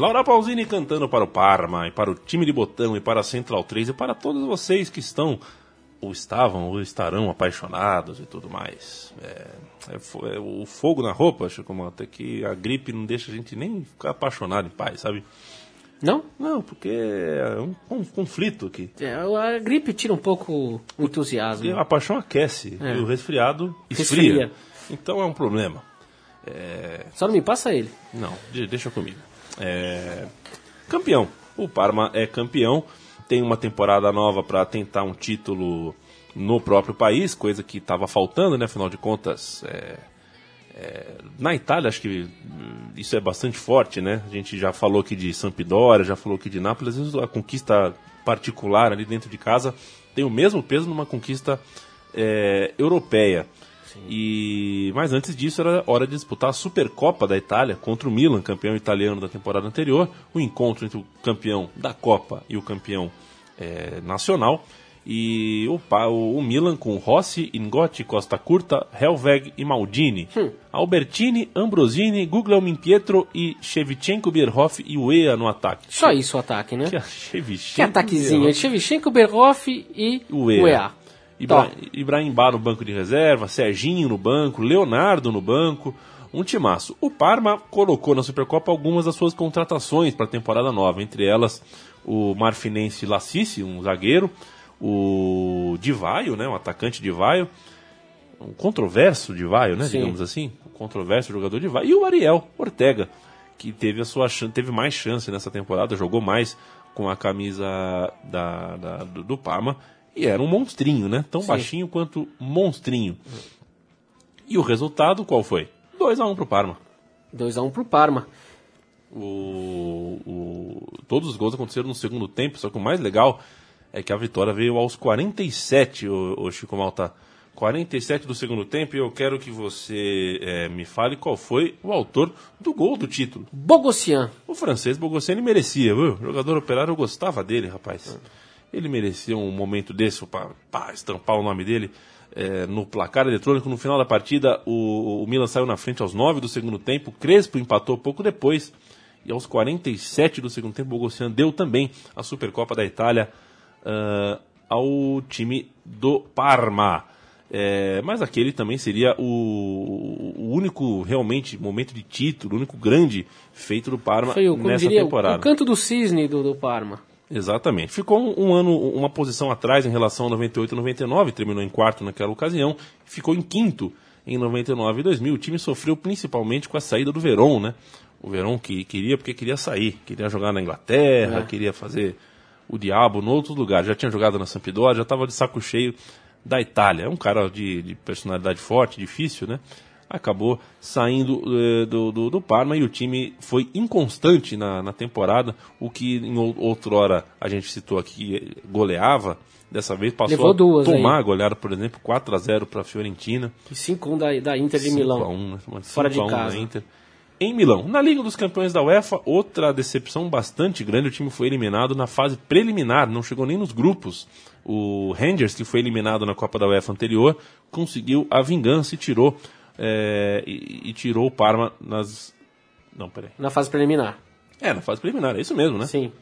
Speaker 2: Laura Pausini cantando para o Parma, e para o time de botão, e para a Central 3, e para todos vocês que estão, ou estavam, ou estarão apaixonados e tudo mais. É, é é o fogo na roupa, acho como até que a gripe não deixa a gente nem ficar apaixonado em paz, sabe?
Speaker 3: Não?
Speaker 2: Não, porque é um, um conflito aqui.
Speaker 3: É, a gripe tira um pouco o entusiasmo.
Speaker 2: Porque a paixão aquece
Speaker 3: É.
Speaker 2: e o resfriado esfria.
Speaker 3: Resfria.
Speaker 2: Então é um problema. É,
Speaker 3: Só não me passa ele.
Speaker 2: Não, de- deixa comigo. É, Campeão. O Parma é campeão. Tem uma temporada nova para tentar um título no próprio país, coisa que estava faltando, né? Afinal de contas, é, é, na Itália acho que hum, isso é bastante forte, né? A gente já falou aqui de Sampdoria, já falou aqui de Nápoles. A conquista particular ali dentro de casa tem o mesmo peso numa conquista é, europeia. E mas antes disso era hora de disputar a Supercopa da Itália contra o Milan, campeão italiano da temporada anterior. O encontro entre o campeão da Copa e o campeão é, nacional. E o, o, Milan com Rossi, Ingotti, Costa Curta, Helveg e Maldini. Albertini, Ambrosini, Guglielmin Pietro e Shevchenko, Bierhoff e Uea no ataque.
Speaker 3: Só isso o ataque, né?
Speaker 2: Que, é Shevchenko,
Speaker 3: Que ataquezinho. Shevchenko, Berhoff e
Speaker 2: Uea.
Speaker 3: Uea.
Speaker 2: Ibra Bar no banco de reserva, Serginho no banco, Leonardo no banco, um timaço. O Parma colocou na Supercopa algumas das suas contratações para a temporada nova, entre elas o marfinense Lacice, um zagueiro, o Divaio, né, um atacante Divaio, um controverso Divaio, né,
Speaker 3: Sim.
Speaker 2: digamos assim, um controverso jogador Divaio, e o Ariel Ortega, que teve a sua teve mais chance nessa temporada, jogou mais com a camisa da, da- do, do Parma e era um monstrinho, né? Tão
Speaker 3: Sim.
Speaker 2: baixinho quanto monstrinho. E o resultado qual foi? 2 a 1 pro Parma.
Speaker 3: 2x1 pro Parma.
Speaker 2: O, o- todos os gols aconteceram no segundo tempo, só que o mais legal é que a vitória veio aos 47, o, o Chico Malta. 47 do segundo tempo, e eu quero que você eh, me fale qual foi o autor do gol do título.
Speaker 3: Bogossian.
Speaker 2: O francês Bogossian ele merecia, viu? O jogador operário eu gostava dele, rapaz. Ele merecia um momento desse para estampar o nome dele eh, no placar eletrônico. No final da partida, o, o Milan saiu na frente aos 9 do segundo tempo. Crespo empatou pouco depois. E aos 47 do segundo tempo, o Bogossian deu também a Supercopa da Itália ah, ao time do Parma. É, mas aquele também seria o, o único realmente momento de título, o único grande feito do Parma
Speaker 3: Foi
Speaker 2: nessa
Speaker 3: diria,
Speaker 2: temporada.
Speaker 3: o canto do cisne do, do Parma.
Speaker 2: Exatamente. Ficou um, ano, uma posição atrás em relação a 98 e 99, terminou em quarto naquela ocasião, ficou em quinto em 99 e 2000. O time sofreu principalmente com a saída do Verón, né? O Verón que queria porque queria sair, queria jogar na Inglaterra,
Speaker 3: É.
Speaker 2: queria fazer o diabo em outros lugares. Já tinha jogado na Sampdoria, já estava de saco cheio da Itália. É um cara de, de personalidade forte, difícil, né? Acabou saindo eh, do, do, do Parma e o time foi inconstante na, na temporada. O que em ou- outrora a gente citou aqui goleava, dessa vez passou
Speaker 3: Levou
Speaker 2: a
Speaker 3: duas
Speaker 2: tomar
Speaker 3: aí.
Speaker 2: a goleada, por exemplo, 4 a 0 para a Fiorentina.
Speaker 3: E 5x1 da, da Inter de
Speaker 2: 5
Speaker 3: Milão.
Speaker 2: a 1, né?
Speaker 3: Fora
Speaker 2: 5
Speaker 3: de
Speaker 2: a 1
Speaker 3: casa.
Speaker 2: Inter. Em Milão. Na Liga dos Campeões da UEFA, outra decepção bastante grande. O time foi eliminado na fase preliminar, não chegou nem nos grupos. O Rangers, que foi eliminado na Copa da UEFA anterior, conseguiu a vingança e tirou, é, e, e tirou o Parma nas. Não, peraí.
Speaker 3: Na fase preliminar.
Speaker 2: É, na fase preliminar, é isso mesmo, né?
Speaker 3: Sim.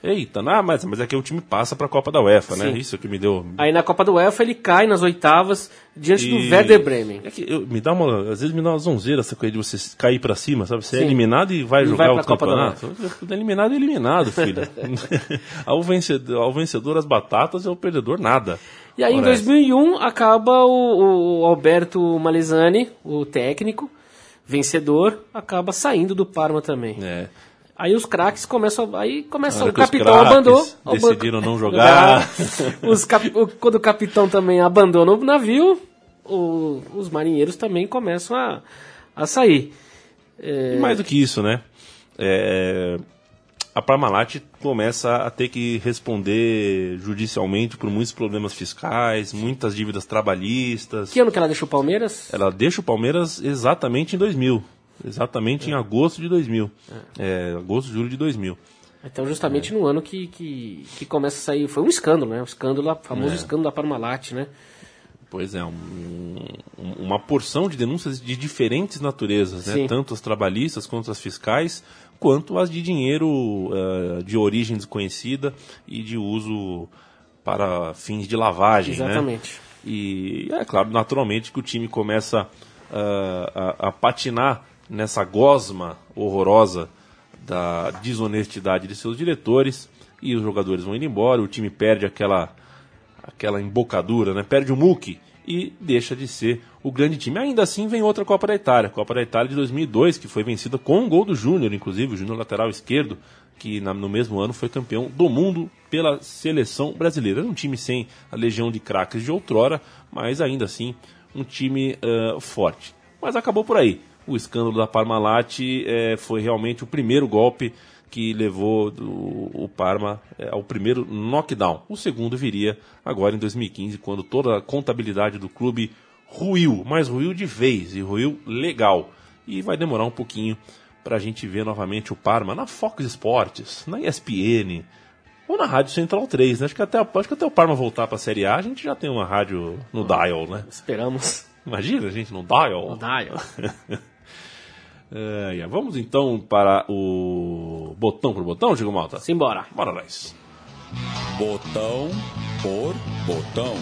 Speaker 2: Eita, ah, mas, mas é que o time passa para a Copa da UEFA, né?
Speaker 3: Sim.
Speaker 2: Isso que me deu.
Speaker 3: Aí na Copa do UEFA ele cai nas oitavas diante
Speaker 2: E-
Speaker 3: do Werder Bremen.
Speaker 2: É que eu- me dá uma, às vezes me dá uma zonzeira essa coisa de você cair pra cima, sabe? Você é
Speaker 3: Sim.
Speaker 2: eliminado e vai
Speaker 3: E
Speaker 2: jogar
Speaker 3: vai
Speaker 2: o
Speaker 3: pra Copa da
Speaker 2: campeonato. Eliminado é eliminado, filho. <laughs> <laughs> ao, vencedor, ao vencedor as batatas e ao perdedor nada.
Speaker 3: E aí em
Speaker 2: Parece.
Speaker 3: 2001 acaba o, o Alberto Malizani, o técnico, vencedor, acaba saindo do Parma também.
Speaker 2: É.
Speaker 3: Aí os craques começam, a- aí começa o capitão abandonou.
Speaker 2: decidiram não jogar. <laughs>
Speaker 3: Os cap- o- quando o capitão também abandona o navio, o- os marinheiros também começam a, a sair. É,
Speaker 2: E mais do que isso, né? É, a Parmalat começa a ter que responder judicialmente por muitos problemas fiscais, muitas dívidas trabalhistas.
Speaker 3: que ano que ela deixou o Palmeiras?
Speaker 2: Ela deixa o Palmeiras exatamente em 2000. Exatamente em agosto de 2000. É, agosto, julho de 2000.
Speaker 3: Então, justamente no ano que, que, que começa a sair. Foi um escândalo, né? O escândalo, o famoso
Speaker 2: É.
Speaker 3: escândalo da Parmalat, né?
Speaker 2: Pois é, um- um- uma porção de denúncias de diferentes naturezas, né? Tanto as trabalhistas quanto as fiscais, quanto as de dinheiro eh, de origem desconhecida e de uso para fins de lavagem. né?
Speaker 3: Exatamente.
Speaker 2: E é claro, naturalmente, que o time começa ah, a, a patinar nessa gosma horrorosa da desonestidade de seus diretores e os jogadores vão indo embora, o time perde aquela aquela embocadura, né? Perde o muque e deixa de ser o grande time. Ainda assim vem outra Copa da Itália, Copa da Itália de 2002, que foi vencida com um gol do Júnior, inclusive, o Júnior lateral esquerdo, que no mesmo ano foi campeão do mundo pela seleção brasileira. Era um time sem a legião de craques de outrora, mas ainda assim um time ah, forte. Mas acabou por aí. O escândalo da Parmalat eh, foi realmente o primeiro golpe que levou do- o Parma eh, ao primeiro knockdown. O segundo viria agora em 2015, quando toda a contabilidade do clube ruiu, mas ruiu de vez e ruiu legal. E vai demorar um pouquinho para a gente ver novamente o Parma na Fox Sports, na ESPN ou na Rádio Central 3. Né? Acho, que até, acho que até o Parma voltar para a Série A, a gente já tem uma rádio no dial, né?
Speaker 3: Esperamos.
Speaker 2: Imagina a gente no dial.
Speaker 3: O Dial. <laughs>
Speaker 2: É. Vamos então para o botão por botão, Diego Malta?
Speaker 3: Simbora.
Speaker 2: Bora nós.
Speaker 4: Botão por botão.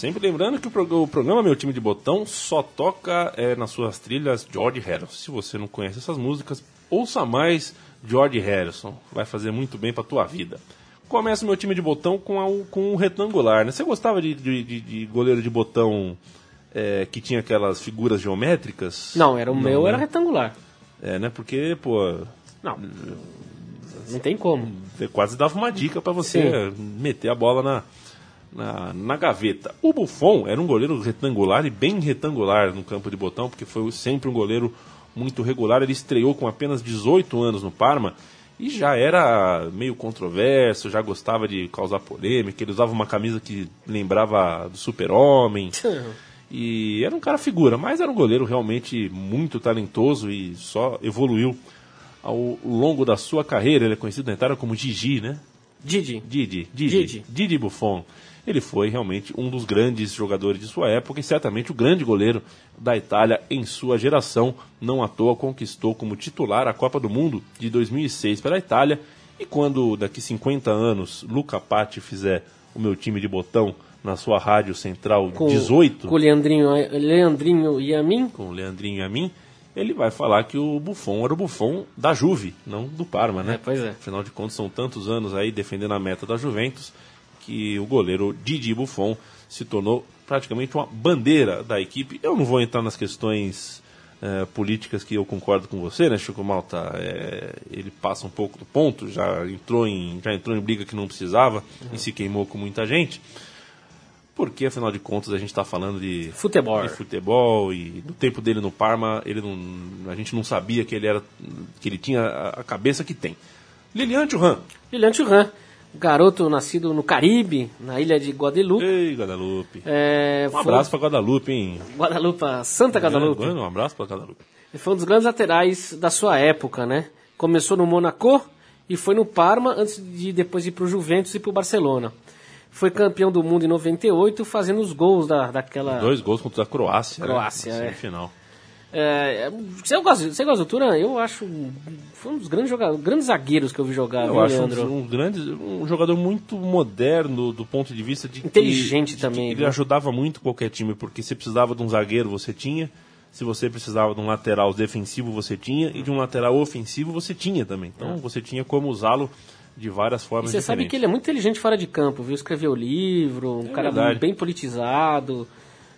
Speaker 2: Sempre lembrando que o programa Meu Time de Botão só toca é, nas suas trilhas George Harrison. Se você não conhece essas músicas, ouça mais George Harrison. Vai fazer muito bem para tua vida. Começa o meu time de botão com, a- com um retangular, né? Você gostava de, de- de- de goleiro de botão é, que tinha aquelas figuras geométricas?
Speaker 3: Não, era o meu,
Speaker 2: né?
Speaker 3: era retangular.
Speaker 2: É, né? Porque, pô,
Speaker 3: Não. Não tem como.
Speaker 2: Você quase dava uma dica para você meter a bola na, na, na gaveta. O Buffon era um goleiro retangular e bem retangular no campo de botão, porque foi sempre um goleiro muito regular. Ele estreou com apenas 18 anos no Parma e já era meio controverso, já gostava de causar polêmica. Ele usava uma camisa que lembrava do Super-Homem. <laughs> E era um cara figura, mas era um goleiro realmente muito talentoso e só evoluiu ao longo da sua carreira. Ele é conhecido na Itália como Gigi, né?
Speaker 3: Didi.
Speaker 2: Didi, Didi,
Speaker 3: Didi.
Speaker 2: Didi Buffon. Ele foi realmente um dos grandes jogadores de sua época e certamente o grande goleiro da Itália em sua geração. Não à toa conquistou como titular a Copa do Mundo de 2006 pela Itália. E quando daqui 50 anos Luca Patti fizer o meu time de botão na sua rádio central
Speaker 3: Com,
Speaker 2: 18
Speaker 3: Com o Leandrinho, Leandrinho e a mim.
Speaker 2: com o Leandrinho e a mim, ele vai falar que o Buffon era o Buffon da Juve, não do Parma, né?
Speaker 3: É, pois é.
Speaker 2: Afinal de contas, são tantos anos aí defendendo a meta da Juventus que o goleiro Didi Buffon se tornou praticamente uma bandeira da equipe. Eu não vou entrar nas questões eh, políticas que eu concordo com você, né, Chico Malta? Eh, ele passa um pouco do ponto, já entrou em, já entrou em briga que não precisava e se queimou com muita gente. Porque, afinal de contas, a gente está falando de
Speaker 3: Futebol.
Speaker 2: de futebol e no tempo dele no Parma, ele não, a gente não sabia que ele era que ele tinha a, a cabeça que tem. Lilian Thuram.
Speaker 3: Lilian Thuram, garoto nascido no Caribe, na ilha de Guadalupe.
Speaker 2: Ei, Guadalupe.
Speaker 3: É,
Speaker 2: Um
Speaker 3: foi-
Speaker 2: abraço para Guadalupe, hein?
Speaker 3: Guadalupe, Santa Guadalupe.
Speaker 2: Um abraço para Guadalupe.
Speaker 3: Ele foi um dos grandes laterais da sua época, né? Começou no Monaco e foi no Parma antes de depois ir para o Juventus e para o Barcelona. Foi campeão do mundo em 98, fazendo os gols da, daquela.
Speaker 2: Dois gols contra a Croácia.
Speaker 3: Croácia,
Speaker 2: né?
Speaker 3: é.
Speaker 2: Semifinal.
Speaker 3: É, é, você, gosta, você gosta do Turan? Eu acho. Foi um dos grandes, jogadores, grandes zagueiros que eu vi jogar,
Speaker 2: Eu
Speaker 3: viu,
Speaker 2: acho
Speaker 3: Leandro?
Speaker 2: um, um grande, um jogador muito moderno do ponto de vista de
Speaker 3: Inteligente
Speaker 2: de que
Speaker 3: também,
Speaker 2: Ele
Speaker 3: viu?
Speaker 2: ajudava muito qualquer time, porque se precisava de um zagueiro, você tinha. Se você precisava de um lateral defensivo, você tinha. E de um lateral ofensivo, você tinha também. Então, você tinha como usá-lo de várias
Speaker 3: É. E
Speaker 2: formas
Speaker 3: você sabe
Speaker 2: diferentes.
Speaker 3: que ele é muito inteligente fora de campo, viu? Escreveu livro, um
Speaker 2: É
Speaker 3: cara
Speaker 2: verdade.
Speaker 3: bem politizado,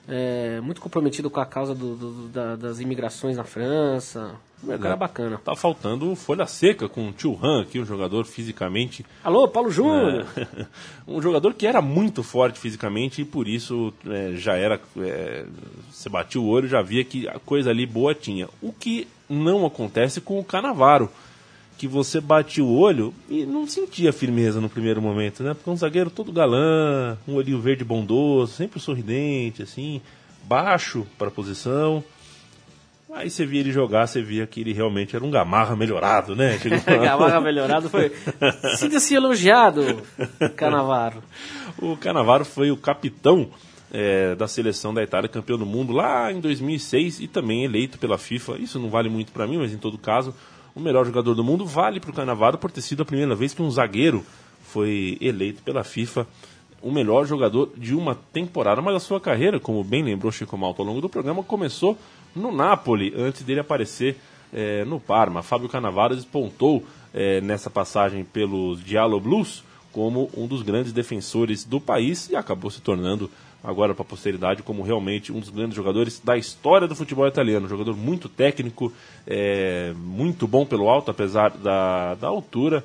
Speaker 3: é, muito comprometido com a causa do- do- da- das imigrações na França. Um cara bacana.
Speaker 2: Tá faltando folha seca com o Tio Han aqui, um jogador fisicamente.
Speaker 3: Alô, Paulo Júnior!
Speaker 2: É, <laughs> um jogador que era muito forte fisicamente e por isso é, já era. é, você batia o olho e já via que a coisa ali boa tinha. O que não acontece com o Canavaro. Que você bate o olho e não sentia firmeza no primeiro momento, né? Porque um zagueiro todo galã, um olhinho verde bondoso, sempre sorridente, assim, baixo para a posição. Aí você via ele jogar, você via que ele realmente era um gamarra melhorado, né? <laughs>
Speaker 3: Gamarra melhorado foi. Sinta-se elogiado, Canavaro.
Speaker 2: O Canavaro foi o capitão é, da seleção da Itália, campeão do mundo lá em 2006 e também eleito pela FIFA. Isso não vale muito para mim, mas em todo caso, o melhor jogador do mundo vale para o Canavaro por ter sido a primeira vez que um zagueiro foi eleito pela FIFA o melhor jogador de uma temporada. Mas a sua carreira, como bem lembrou Chico Malta ao longo do programa, começou no Napoli, antes dele aparecer é, no Parma. Fábio Canavaro despontou é, nessa passagem pelos Giallo Blues como um dos grandes defensores do país e acabou se tornando agora para a posteridade como realmente um dos grandes jogadores da história do futebol italiano. Um jogador muito técnico, é, muito bom pelo alto, apesar da, da altura,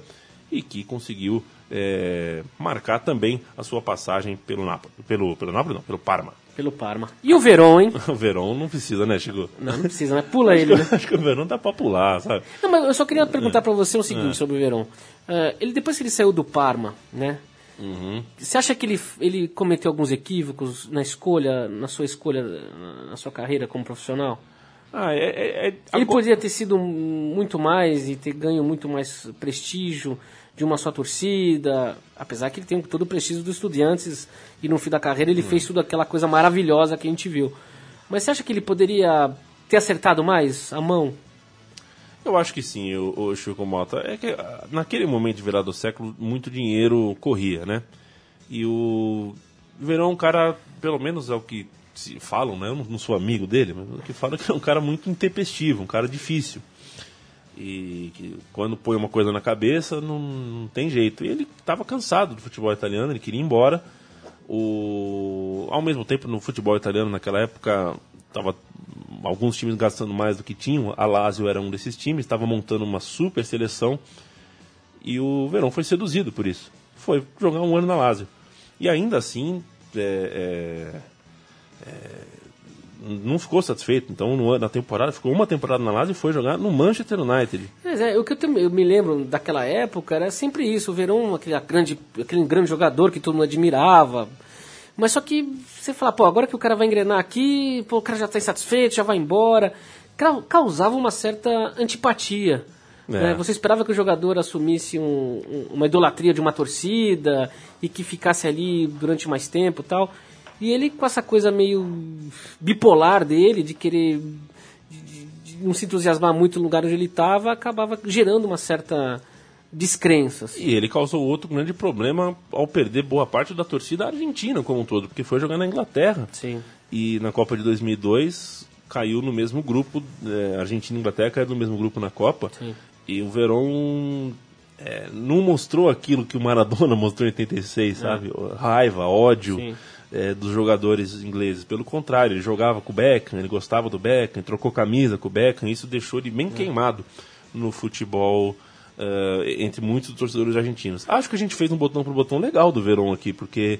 Speaker 2: e que conseguiu é, marcar também a sua passagem pelo Napoli. Pelo, pelo Napoli não, pelo Parma.
Speaker 3: Pelo Parma. E o Verón, hein? <laughs>
Speaker 2: O Verón não precisa, né, Chico?
Speaker 3: Não, não precisa, né? Pula ele, né?
Speaker 2: Acho que o Verón dá pra pular, sabe?
Speaker 3: Não, mas eu só queria perguntar pra você o seguinte
Speaker 2: É.
Speaker 3: sobre o Verón. Eh, ele, depois que ele saiu do Parma, né?
Speaker 2: Uhum.
Speaker 3: Você acha que ele, ele cometeu alguns equívocos na escolha, na sua escolha, na- sua carreira como profissional?
Speaker 2: Ah, é, é- é-
Speaker 3: Ele
Speaker 2: agora-
Speaker 3: poderia ter sido muito mais e ter ganho muito mais prestígio de uma só torcida, apesar que ele tem todo o prestígio dos estudiantes e no fim da carreira ele fez tudo aquela coisa maravilhosa que a gente viu. Mas você acha que ele poderia ter acertado mais a mão?
Speaker 2: Eu acho que sim, o, o Chico Mota. É que naquele momento de virada do século, muito dinheiro corria, né? E o Verão é um cara, pelo menos é o que se falam, né? Eu não, sou amigo dele, mas o que falam é que é um cara muito intempestivo, um cara difícil. E que quando põe uma coisa na cabeça, não, não tem jeito. E ele estava cansado do futebol italiano, ele queria ir embora. O... Ao mesmo tempo, no futebol italiano, naquela época, tava alguns times gastando mais do que tinham. A Lazio era um desses times, estava montando uma super seleção. E o Verão foi seduzido por isso. Foi jogar um ano na Lazio. E ainda assim, é, é, é, não ficou satisfeito. Então, no, na temporada, ficou uma temporada na Lazio e foi jogar no Manchester United.
Speaker 3: Mas é, o que eu, te- eu me lembro daquela época era sempre isso, o Verão, aquele grande, aquele grande jogador que todo mundo admirava. Mas só que você fala, pô, agora que o cara vai engrenar aqui, pô, o cara já está insatisfeito, já vai embora. Ca- Causava uma certa antipatia.
Speaker 2: É.
Speaker 3: né? Você esperava que o jogador assumisse um- um- uma idolatria de uma torcida e que ficasse ali durante mais tempo tal. E ele com essa coisa meio bipolar dele, de querer de não se entusiasmar muito no lugar onde ele estava, acabava gerando uma certa descrença. assim.
Speaker 2: E ele causou outro grande problema ao perder boa parte da torcida argentina como um todo, porque foi jogar na Inglaterra.
Speaker 3: Sim.
Speaker 2: E na Copa de 2002 caiu no mesmo grupo, é, Argentina e Inglaterra caíram no mesmo grupo na Copa.
Speaker 3: Sim.
Speaker 2: E o Verón é, não mostrou aquilo que o Maradona <laughs> mostrou em 86, sabe? Raiva, ódio é, dos jogadores ingleses. Pelo contrário, ele jogava com o Beckham, ele gostava do Beckham, trocou camisa com o Beckham, isso deixou ele bem queimado no futebol é, entre muitos torcedores argentinos. Acho que a gente fez um botão por botão legal do Verón aqui, porque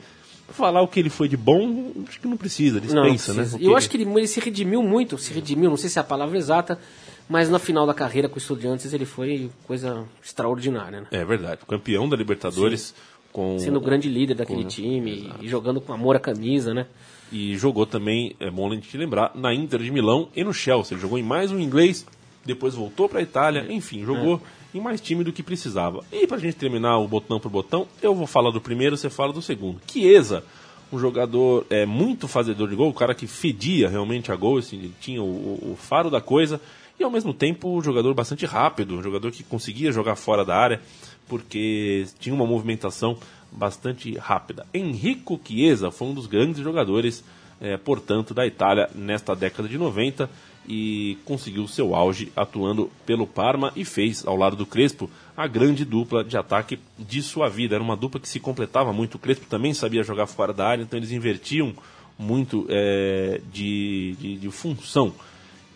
Speaker 2: falar o que ele foi de bom, acho que não precisa, dispensa,
Speaker 3: Não,
Speaker 2: né?
Speaker 3: precisa.
Speaker 2: O
Speaker 3: E
Speaker 2: que
Speaker 3: eu acho que ele, ele se redimiu muito, se redimiu, não sei se é a palavra exata, mas na final da carreira com o Estudiantes ele foi coisa extraordinária, né?
Speaker 2: É verdade, campeão da Libertadores com
Speaker 3: Sendo o grande líder daquele
Speaker 2: com-
Speaker 3: time e jogando com amor à camisa, né?
Speaker 2: e jogou também, é bom a gente lembrar, na Inter de Milão e no Chelsea. Ele jogou em mais um inglês, depois voltou para a Itália, enfim, jogou em mais time do que precisava. E para a gente terminar o botão por botão, eu vou falar do primeiro, você fala do segundo. Chiesa, um jogador é, muito fazedor de gol, o cara que fedia realmente a gol, assim, tinha o, o- o faro da coisa, e ao mesmo tempo um jogador bastante rápido, um jogador que conseguia jogar fora da área, porque tinha uma movimentação bastante rápida. Enrico Chiesa foi um dos grandes jogadores, eh, portanto, da Itália nesta década de 90 e conseguiu seu auge atuando pelo Parma e fez, ao lado do Crespo, a grande dupla de ataque de sua vida. Era uma dupla que se completava muito. O Crespo também sabia jogar fora da área, então eles invertiam muito eh, de, de, de função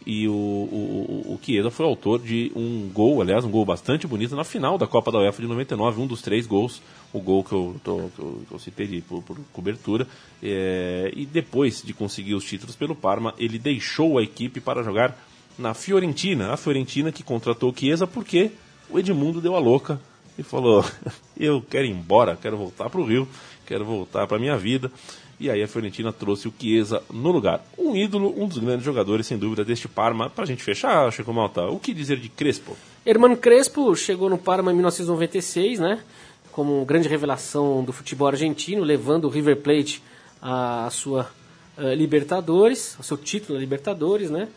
Speaker 2: e o, o, o- Chiesa foi autor de um gol, aliás, um gol bastante bonito na final da Copa da UEFA de 99, um dos três gols, o gol que eu, tô- que eu, que eu citei de, por, por cobertura. É, e depois de conseguir os títulos pelo Parma, ele deixou a equipe para jogar na Fiorentina, a Fiorentina que contratou o Chiesa porque o Edmundo deu a louca e falou: <laughs> Eu quero ir embora, quero voltar para o Rio, quero voltar para minha vida. E aí a Fiorentina trouxe o Chiesa no lugar. Um ídolo, um dos grandes jogadores, sem dúvida, deste Parma. Pra gente fechar, Chico Malta, o que dizer de Crespo?
Speaker 3: Hermano Crespo chegou no Parma em 1996, né? Como grande revelação do futebol argentino, levando o River Plate à sua eh, Libertadores, ao seu título da Libertadores, né?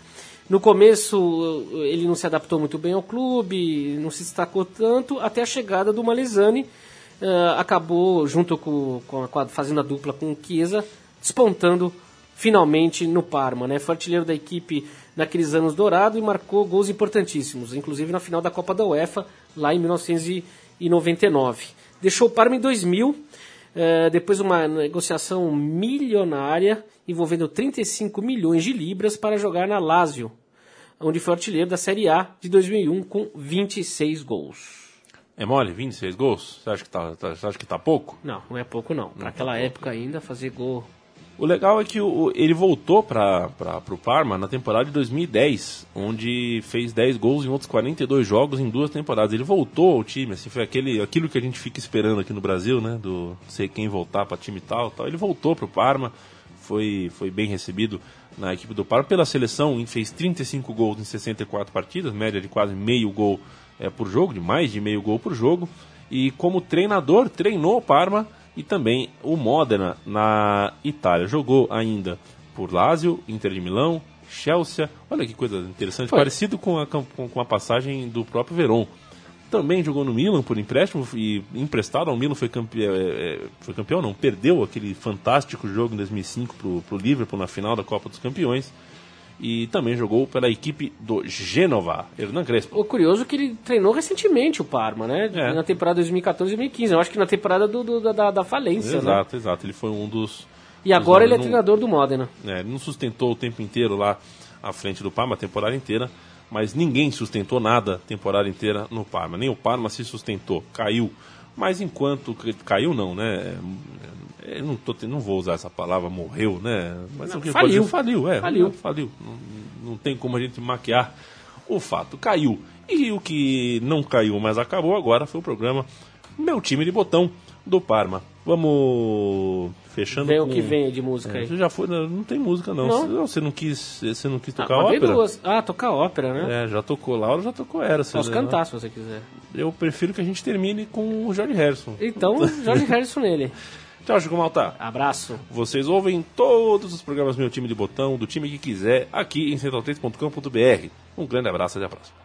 Speaker 3: No começo eh, ele não se adaptou muito bem ao clube, não se destacou tanto, até a chegada do Malizani, eh, acabou junto com, com a, fazendo a dupla com o Chiesa, despontando finalmente no Parma, né? Foi artilheiro da equipe naqueles anos dourados e marcou gols importantíssimos, inclusive na final da Copa da UEFA, lá em 1999. Deixou o Parma em 2000, eh, depois uma negociação milionária envolvendo 35 milhões de libras para jogar na Lazio, onde foi artilheiro da Série A de 2001 com 26 gols.
Speaker 2: É mole? 26 gols? Você acha que tá, tá- você acha que tá pouco?
Speaker 3: Não, não é pouco não. Naquela época ainda fazer gol
Speaker 2: O legal é que o- ele voltou para o Parma na temporada de 2010, onde fez 10 gols em outros 42 jogos em duas temporadas. Ele voltou ao time, assim, foi aquele, aquilo que a gente fica esperando aqui no Brasil, né? Do sei quem voltar para time tal, tal. Ele voltou para o Parma, foi, foi bem recebido na equipe do Parma pela seleção, e fez 35 gols em 64 partidas, média de quase meio gol é, por jogo, de mais de meio gol por jogo. E como treinador, treinou o Parma e também o Modena na Itália. Jogou ainda por Lazio, Inter de Milão, Chelsea. Olha que coisa interessante,
Speaker 3: Foi.
Speaker 2: parecido com a, com, a passagem do próprio Verón. Também jogou no Milan por empréstimo e emprestado ao Milan foi campeão, foi campeão não, perdeu aquele fantástico jogo em 2005 pro, pro Liverpool na final da Copa dos Campeões. E também jogou pela equipe do Genova, Hernan Crespo.
Speaker 3: O curioso é que ele treinou recentemente o Parma, né?
Speaker 2: É.
Speaker 3: Na temporada 2014-2015. Eu acho que na temporada do, do- da, da falência, né?
Speaker 2: Exato, exato. Ele foi um dos.
Speaker 3: E agora
Speaker 2: dos-
Speaker 3: ele é
Speaker 2: não-
Speaker 3: treinador do Modena.
Speaker 2: É, ele não sustentou o tempo inteiro lá à frente do Parma, a temporada inteira, mas ninguém sustentou nada a temporada inteira no Parma. Nem o Parma se sustentou, caiu. Mas enquanto. Caiu não, né? Eu não, tô, não vou usar essa palavra, morreu, né? Mas
Speaker 3: Não,
Speaker 2: o que
Speaker 3: faliu.
Speaker 2: Faliu, é.
Speaker 3: Faliu.
Speaker 2: Faliu. Não, não tem como a gente maquiar o fato. Caiu. E o que não caiu, mas acabou agora foi o programa Meu Time de Botão do Parma. Vamos fechando
Speaker 3: Vem o
Speaker 2: com-
Speaker 3: que vem de música
Speaker 2: é,
Speaker 3: aí.
Speaker 2: Você já foi, não, tem música não.
Speaker 3: Não?
Speaker 2: Você, não, você não quis, você não quis
Speaker 3: Ah,
Speaker 2: tocar
Speaker 3: tem
Speaker 2: ópera?
Speaker 3: duas. Ah, tocar ópera, né?
Speaker 2: É, já tocou Laura, já tocou era.
Speaker 3: Posso cantar se você quiser.
Speaker 2: Eu prefiro que a gente termine com o George Harrison.
Speaker 3: Então, <laughs> Jorge Harrison nele.
Speaker 2: Tchau, Chico Malta.
Speaker 3: Abraço.
Speaker 2: Vocês ouvem todos os programas Meu Time de Botão, do time que quiser, aqui em central3.com.br. Um grande abraço, até a próxima.